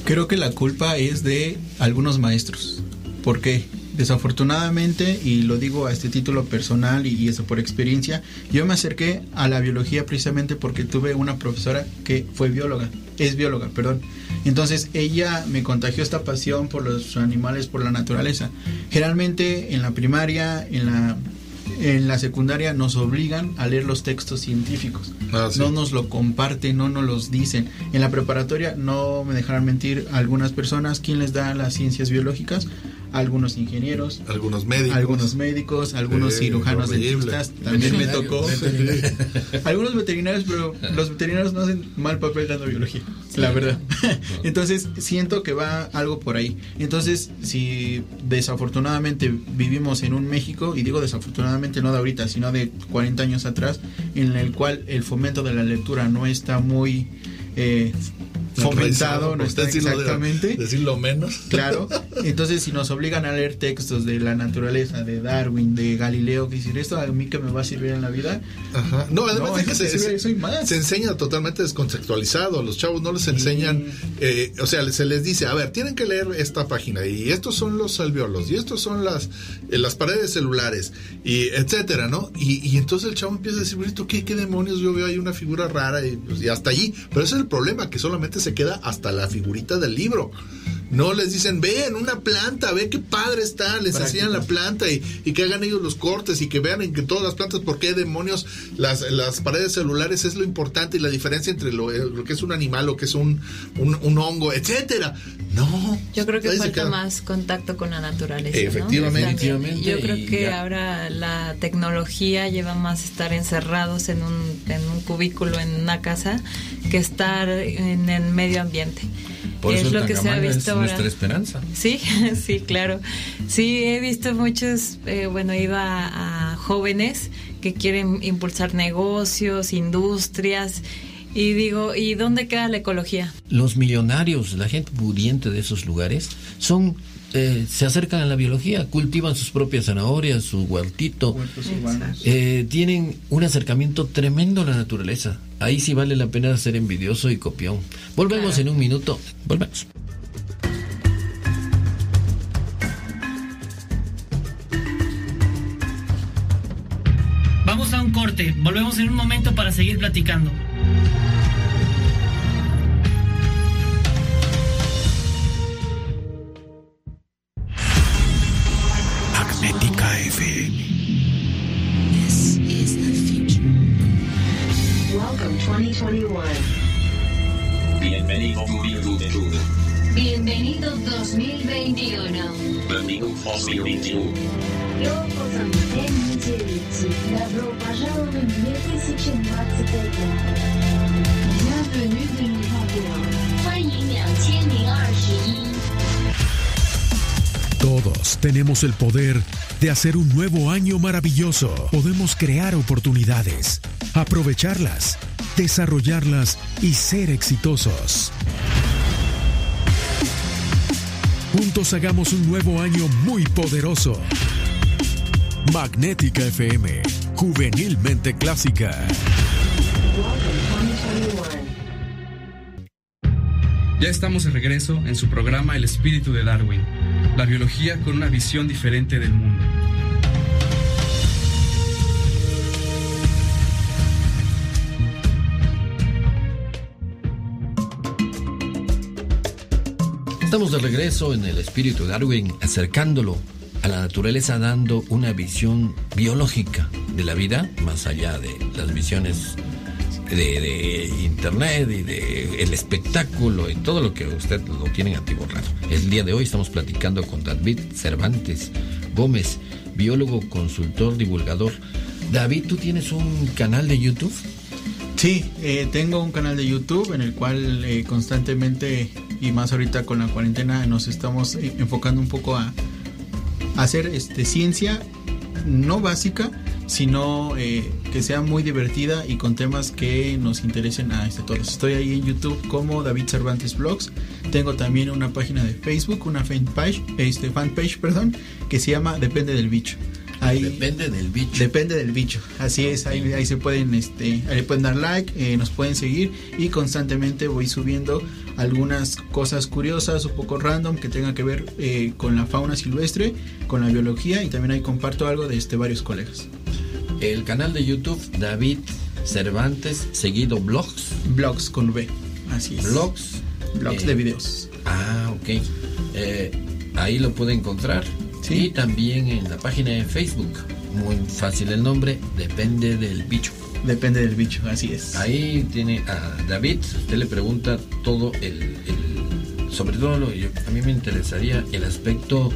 Creo que la culpa es de algunos maestros. ¿Por qué? desafortunadamente, y lo digo a este título personal y, y eso por experiencia, yo me acerqué a la biología precisamente porque tuve una profesora que fue bióloga, es bióloga, perdón. Entonces ella me contagió esta pasión por los animales, por la naturaleza. Generalmente en la primaria, en la en la secundaria nos obligan a leer los textos científicos. Ah, sí. No nos lo comparten, no nos los dicen. En la preparatoria no me dejarán mentir algunas personas. ¿Quién les da las ciencias biológicas? Algunos ingenieros, Algunos médicos. algunos médicos, algunos Sí, cirujanos dentistas. También me tocó. [LAUGHS] algunos veterinarios, pero los veterinarios no hacen mal papel dando biología, la verdad. [LAUGHS] Entonces siento que va algo por ahí. Entonces, si desafortunadamente vivimos en un México, y digo desafortunadamente no de ahorita, sino de 40 años atrás, en el cual el fomento de la lectura no está muy eh, fomentado, no está decirlo de- exactamente. decirlo menos. Claro, [LAUGHS] entonces si nos obligan a leer textos de la naturaleza, de Darwin, de Galileo, que decir esto a mí que me va a servir en la vida, Ajá. No, además No, que se, que se- soy más. se enseña totalmente descontextualizado. Los chavos no les enseñan, eh, o sea, se les dice, a ver, tienen que leer esta página y estos son los alveolos y estos son las, eh, las paredes celulares y etcétera, ¿no? Y, y entonces el chavo empieza a decir, ¿esto qué, qué demonios? Yo veo ahí una figura rara y, pues, y hasta allí. Pero ese es el problema, que solamente se queda hasta la figurita del libro. No les dicen, ven, una planta, ve qué padre está, les enseñan la planta y, y que hagan ellos los cortes y que vean en que todas las plantas, por qué demonios las, las paredes celulares es lo importante y la diferencia entre lo, eh, lo que es un animal, lo que es un, un, un hongo, etcétera. No. Yo creo que falta queda. más contacto con la naturaleza. ¿no? Efectivamente. También. Efectivamente, Yo creo que ya. ahora la tecnología lleva más estar encerrados en un, en un cubículo, en una casa, que estar en el medio ambiente. Por eso es lo que se ha visto es ahora. nuestra esperanza. Sí, [LAUGHS] sí, claro. Sí, he visto muchos, eh, bueno, iba a, a jóvenes que quieren impulsar negocios, industrias, y digo, ¿y dónde queda la ecología? Los millonarios, la gente pudiente de esos lugares, son eh, se acercan a la biología, cultivan sus propias zanahorias, su huertito, eh, tienen un acercamiento tremendo a la naturaleza. Ahí sí vale la pena ser envidioso y copión. Volvemos Claro. en un minuto. Volvemos. Vamos a un corte. Volvemos en un momento para seguir platicando. Bienvenido 2021. Bienvenido 2021. Bienvenido 2021. 2021. Todos tenemos el poder de hacer un nuevo año maravilloso. Podemos crear oportunidades, aprovecharlas desarrollarlas y ser exitosos. Juntos hagamos un nuevo año muy poderoso. Magnética FM, juvenilmente clásica. Ya estamos de regreso en su programa El espíritu de Darwin, la biología con una visión diferente del mundo. Estamos de regreso en el espíritu de Darwin, acercándolo a la naturaleza, dando una visión biológica de la vida, más allá de las visiones de, internet y de el espectáculo y todo lo que usted lo tiene atiborrado. El día de hoy estamos platicando con David Cervantes Gómez, biólogo, consultor, divulgador. David, ¿tú tienes un canal de YouTube? Sí, eh, tengo un canal de YouTube en el cual eh, constantemente y más ahorita con la cuarentena nos estamos eh, enfocando un poco a, a hacer este ciencia no básica, sino eh, que sea muy divertida y con temas que nos interesen a este, todos. Estoy ahí en YouTube como David Cervantes Blogs. Tengo también una página de Facebook, una fanpage, este fanpage, perdón, que se llama Depende del bicho. Ahí, Depende del bicho. Depende del bicho, así es, ahí, ahí se pueden, este, ahí pueden dar like, eh, nos pueden seguir y constantemente voy subiendo algunas cosas curiosas, un poco random que tengan que ver eh, con la fauna silvestre, con la biología y también ahí comparto algo de este varios colegas. El canal de YouTube David Cervantes, seguido blogs. Blogs con V, así es. Blogs. Blogs eh, de videos. Ah, ok. Ahí lo puede encontrar. Y también en la página de Facebook. Muy fácil el nombre, depende del bicho. Depende del bicho, así es. Ahí tiene a David, usted le pregunta todo el, el- sobre todo lo, yo- a mí me interesaría el aspecto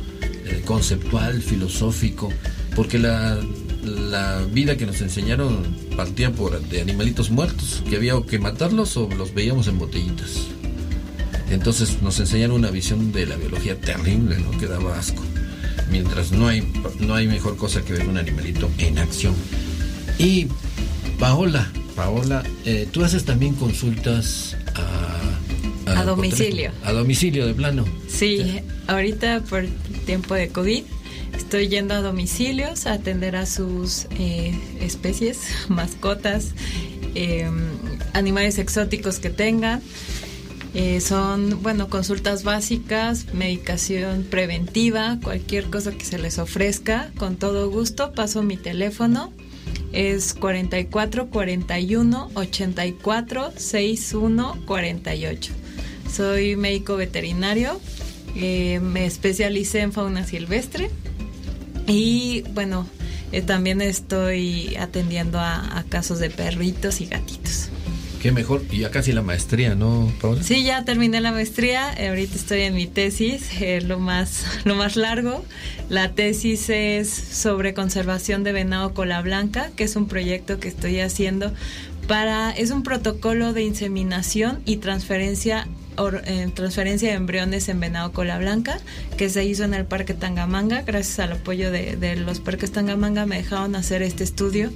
eh, conceptual, filosófico, porque la, la vida que nos enseñaron partía por de animalitos muertos, que había que matarlos o los veíamos en botellitas. Entonces nos enseñaron una visión de la biología terrible, ¿no? Que daba asco. Mientras no hay, no hay mejor cosa que ver un animalito en acción. Y Paola, Paola, eh, tú haces también consultas a, A domicilio. A domicilio, de plano. Sí, ahorita por tiempo de COVID estoy yendo a domicilios a atender a sus eh, especies, [LAUGHS] mascotas, eh, animales exóticos que tengan. Eh, son, bueno, consultas básicas, medicación preventiva, cualquier cosa que se les ofrezca, con todo gusto. Paso mi teléfono, es 44 41 84 61 48. Soy médico veterinario, eh, me especialicé en fauna silvestre y bueno, eh, también estoy atendiendo a, a casos de perritos y gatitos. Qué mejor. Y ya casi la maestría, ¿no, Paola? Sí, ya terminé la maestría, eh, ahorita estoy en mi tesis, eh, lo, más, [LAUGHS] lo más largo. La tesis es sobre conservación de venado cola blanca, que es un proyecto que estoy haciendo para, es un protocolo de inseminación y transferencia, eh, transferencia de embriones en venado cola blanca, que se hizo en el Parque Tangamanga, gracias al apoyo de, de los parques Tangamanga me dejaron hacer este estudio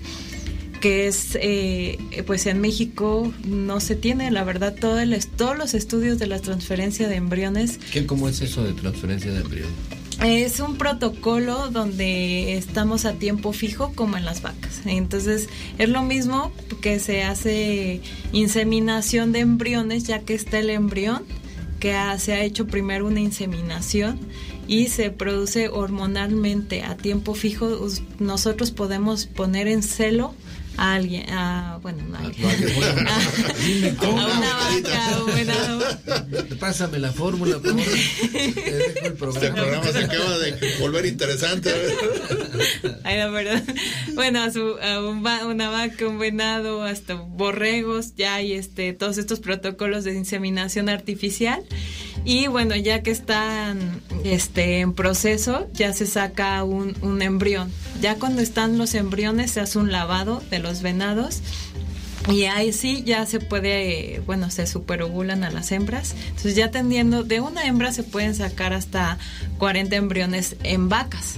que es, eh, pues en México no se tiene, la verdad, todo el, es- todos los estudios de la transferencia de embriones ¿Qué, ¿Cómo es eso de transferencia de embrión? es un protocolo donde estamos a tiempo fijo como en las vacas. Entonces es lo mismo que se hace inseminación de embriones ya que está el embrión, que ha- se ha hecho primero una inseminación y se produce hormonalmente a tiempo fijo. Nosotros podemos poner en celo a alguien, a, bueno, no a alguien. [LAUGHS] A una vaca, a un venado. Pásame la fórmula, por favor. El programa. Este programa se acaba de volver interesante. [LAUGHS] Ay. Bueno, a, su, a un va- una vaca, un venado, hasta borregos, ya hay este, todos estos protocolos de inseminación artificial. Y bueno, ya que están este, en proceso, ya se saca un, un embrión. Ya cuando están los embriones, se hace un lavado de los venados. Y ahí sí ya se puede, bueno, se superovulan a las hembras. Entonces ya tendiendo, de una hembra se pueden sacar hasta 40 embriones en vacas.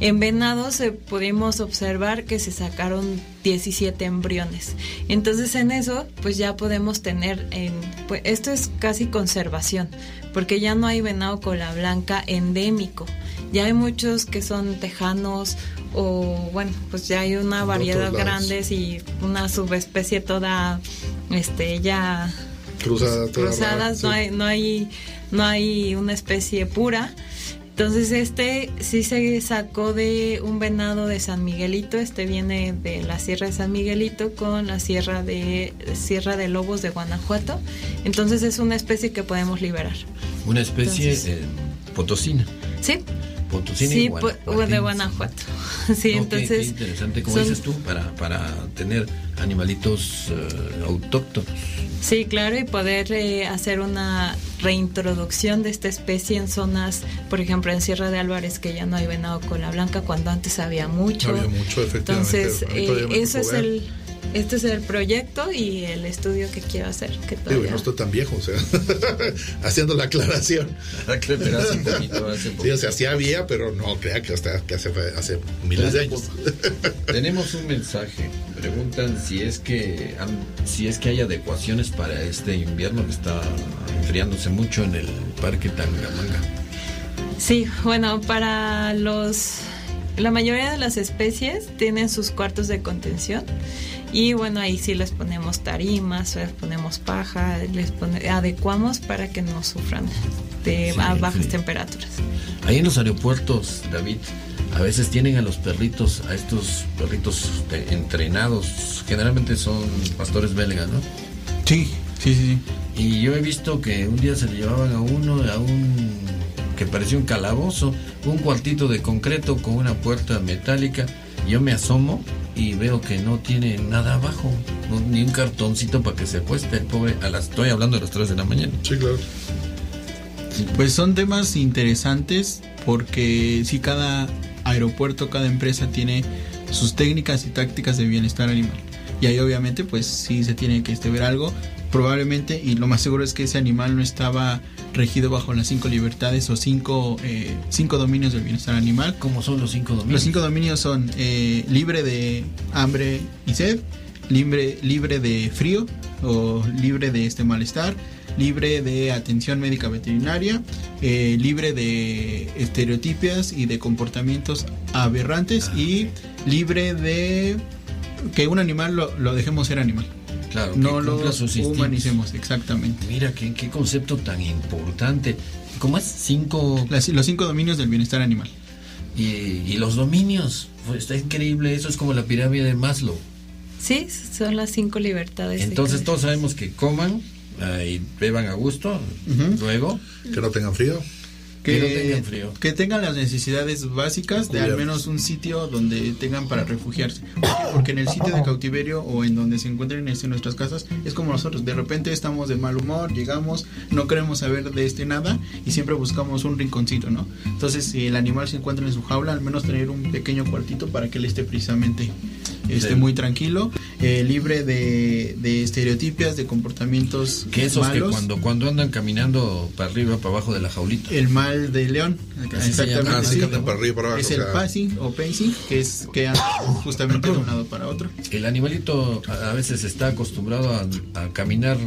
En venados eh, pudimos observar que se sacaron 17 embriones. Entonces en eso pues ya podemos tener, en, pues esto es casi conservación, porque ya no hay venado cola blanca endémico. Ya hay muchos que son tejanos o bueno, pues ya hay una variedad grandes y una subespecie toda este ya Cruzada, toda cruzadas, rara, no sí. hay no hay no hay una especie pura. Entonces este sí se sacó de un venado de San Miguelito, este viene de la Sierra de San Miguelito con la Sierra de Sierra de Lobos de Guanajuato. Entonces es una especie que podemos liberar. Una especie Entonces- eh, potosina. Sí. Potosina Sí, pues, de Guanajuato. [LAUGHS] Sí, No, entonces qué interesante, como son- dices tú, para, para tener animalitos eh, autóctonos. Sí, claro, y poder eh, hacer una reintroducción de esta especie en zonas, por ejemplo, en Sierra de Álvarez, que ya no hay venado cola blanca, cuando antes había mucho. Había mucho, efectivamente. Entonces, eh, eso es ver. el, este es el proyecto y el estudio que quiero hacer. Que Digo, todavía... no estoy tan viejo, o sea, [LAUGHS] haciendo la aclaración. Pero hace poquito, hace Sí, o sea, sí había, pero no crea que hasta que hace, hace miles de años. [LAUGHS] Tenemos un mensaje. Preguntan si es que si es que hay adecuaciones para este invierno que está enfriándose mucho en el parque Tangamanga. Sí, bueno, para los La mayoría de las especies tienen sus cuartos de contención y bueno, ahí sí les ponemos tarimas, les ponemos paja, les pone- adecuamos para que no sufran de Sí, a bajas sí. temperaturas. Ahí en los aeropuertos, David, a veces tienen a los perritos, a estos perritos entrenados, generalmente son pastores belgas, ¿no? Sí, sí, sí. Y yo he visto que un día se le llevaban a uno a un que parecía un calabozo, un cuartito de concreto con una puerta metálica. Yo me asomo y veo que no tiene nada abajo, no- ni un cartoncito para que se acueste el pobre. A las, estoy hablando de las 3 de la mañana. Sí, claro. Pues son temas interesantes porque si cada aeropuerto, cada empresa tiene sus técnicas y tácticas de bienestar animal. Y ahí obviamente pues sí se tiene que este, ver algo. Probablemente, y lo más seguro es que ese animal no estaba regido bajo las cinco libertades o cinco, eh, cinco dominios del bienestar animal. ¿Cómo son los cinco dominios? Los cinco dominios son eh, libre de hambre y sed, libre, libre de frío o libre de este malestar, libre de atención médica veterinaria, eh, libre de estereotipias y de comportamientos aberrantes y libre de que un animal lo, lo dejemos ser animal. Claro, no que lo sus humanicemos, exactamente. Mira, qué, qué concepto tan importante. ¿Cómo es? Cinco... Las- los cinco dominios del bienestar animal. Y, y los dominios. Pues está increíble. Eso es como la pirámide de Maslow. Sí, son las cinco libertades. Entonces todos sabemos que coman y beban a gusto. Luego... Que no tengan frío. Que, no tengan frío. que tengan las necesidades básicas de al menos un sitio donde tengan para refugiarse. Porque en el sitio de cautiverio o en donde se encuentren este, nuestras casas es como nosotros. De repente estamos de mal humor, llegamos, no queremos saber de este nada y siempre buscamos un rinconcito, ¿no? Entonces, si el animal se encuentra en su jaula, al menos tener un pequeño cuartito para que él esté precisamente esté Sí. muy tranquilo, eh, libre de, de estereotipias, de comportamientos Que esos que malos. cuando, cuando andan caminando para arriba, para abajo de la jaulita. El mal de león. Llama. Ah, sí, que andan para arriba y para abajo, Es el passing o pacing, que es que anda justamente de un lado para otro. El animalito a veces está acostumbrado a, a caminar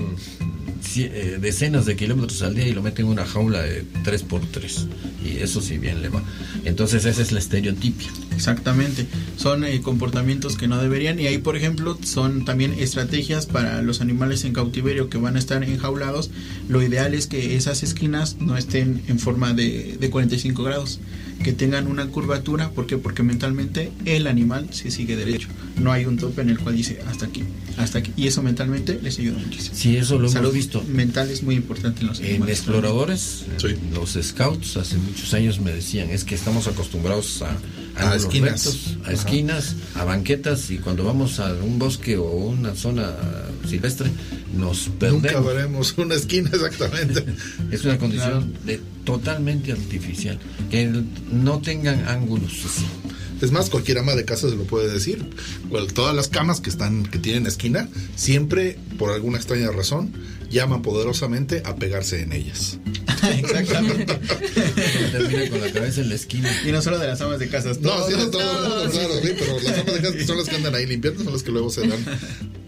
decenas de kilómetros al día y lo meten en una jaula de 3x3. Y eso sí bien le va. Entonces esa es la estereotipia. Exactamente. Son eh, comportamientos que no deberían. Y ahí, por ejemplo, son también estrategias para los animales en cautiverio que van a estar enjaulados. Lo ideal es que esas esquinas no estén en forma de, de 45 grados. Que tengan una curvatura. ¿Por qué? Porque mentalmente el animal se sigue derecho. No hay un tope en el cual dice hasta aquí, hasta aquí. Y eso mentalmente les ayuda muchísimo. Sí, eso lo hemos Salud mental es muy importante en los En animales. exploradores, los scouts hace muchos años me decían, es que estamos acostumbrados a, esquinas. rectos, a Ajá. esquinas, a banquetas y cuando vamos a un bosque o una zona silvestre nos Nunca perdemos. veremos una esquina exactamente. [LAUGHS] Es una condición de totalmente artificial, que no tengan ángulos así. Es más, cualquier ama de casa se lo puede decir. Todas las camas que están, que tienen esquina, siempre, por alguna extraña razón, llaman poderosamente a pegarse en ellas. [LAUGHS] Exactamente. [LAUGHS] Termina con la cabeza en la esquina. Y no solo de las amas de casas. No, sí, no, todo el mundo, claro, sí, pero las amas de casa que son las que andan ahí limpiando son las que luego se dan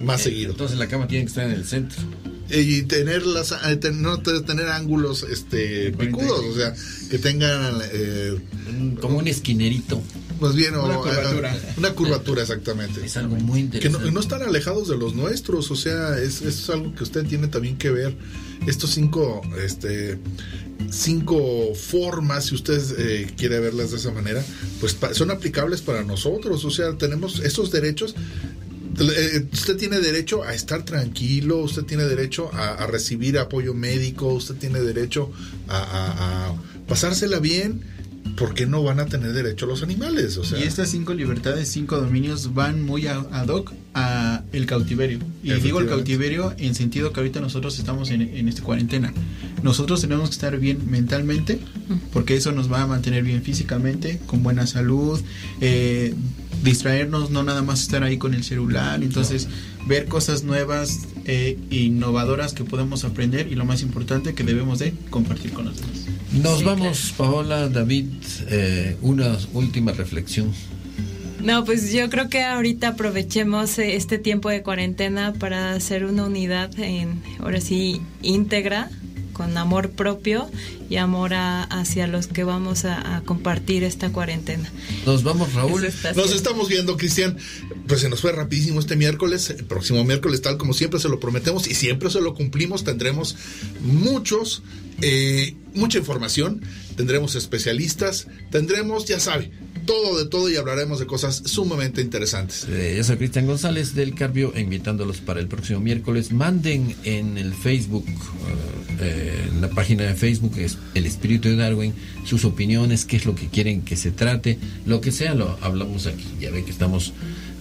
más seguido. Entonces la cama tiene que estar en el centro. Y tener las, eh, no te- tener ángulos este picudos, o sea, que tengan eh, Como un esquinerito. Más bien o- Una curvatura. eh, una curvatura exactamente. Es algo muy que interesante. no, no están alejados de los nuestros, o sea, es, es algo que usted tiene también que ver. Estos cinco, este, cinco formas, si usted eh, quiere verlas de esa manera, pues pa- son aplicables para nosotros, o sea, tenemos esos derechos. Eh, Usted tiene derecho a estar tranquilo, usted tiene derecho a, a recibir apoyo médico, usted tiene derecho a, a- a pasársela bien, ¿por qué no van a tener derecho los animales? O sea, Y estas cinco libertades, cinco dominios van muy a- ad hoc a el cautiverio. Y digo el cautiverio en sentido que ahorita nosotros estamos en, en esta cuarentena. Nosotros tenemos que estar bien mentalmente, porque eso nos va a mantener bien físicamente, con buena salud, eh, distraernos, no nada más estar ahí con el celular, entonces ver cosas nuevas, eh, innovadoras que podemos aprender y lo más importante que debemos de compartir con los demás. Nos vamos, Paola, David, eh, una última reflexión. No, pues yo creo que ahorita aprovechemos eh, este tiempo de cuarentena para hacer una unidad en, ahora sí, íntegra con amor propio y amor a- hacia los que vamos a, a compartir esta cuarentena. Nos vamos, Raúl. Nos estamos viendo, Cristian. Pues se nos fue rapidísimo este miércoles. El próximo miércoles, tal como siempre se lo prometemos y siempre se lo cumplimos, tendremos muchos, eh, mucha información, tendremos especialistas, tendremos, ya sabe, todo de todo y hablaremos de cosas sumamente interesantes. Eh, yo soy Cristian González del Carbio, invitándolos para el próximo miércoles. Manden en el Facebook, eh, eh, en la página de Facebook, es El Espíritu de Darwin, sus opiniones, qué es lo que quieren que se trate, lo que sea, lo hablamos aquí. Ya ven que estamos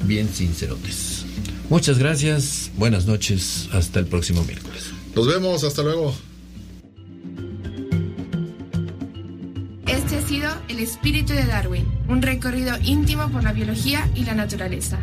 bien sincerotes. Muchas gracias, buenas noches, hasta el próximo miércoles. Nos vemos, hasta luego. El espíritu de Darwin, un recorrido íntimo por la biología y la naturaleza.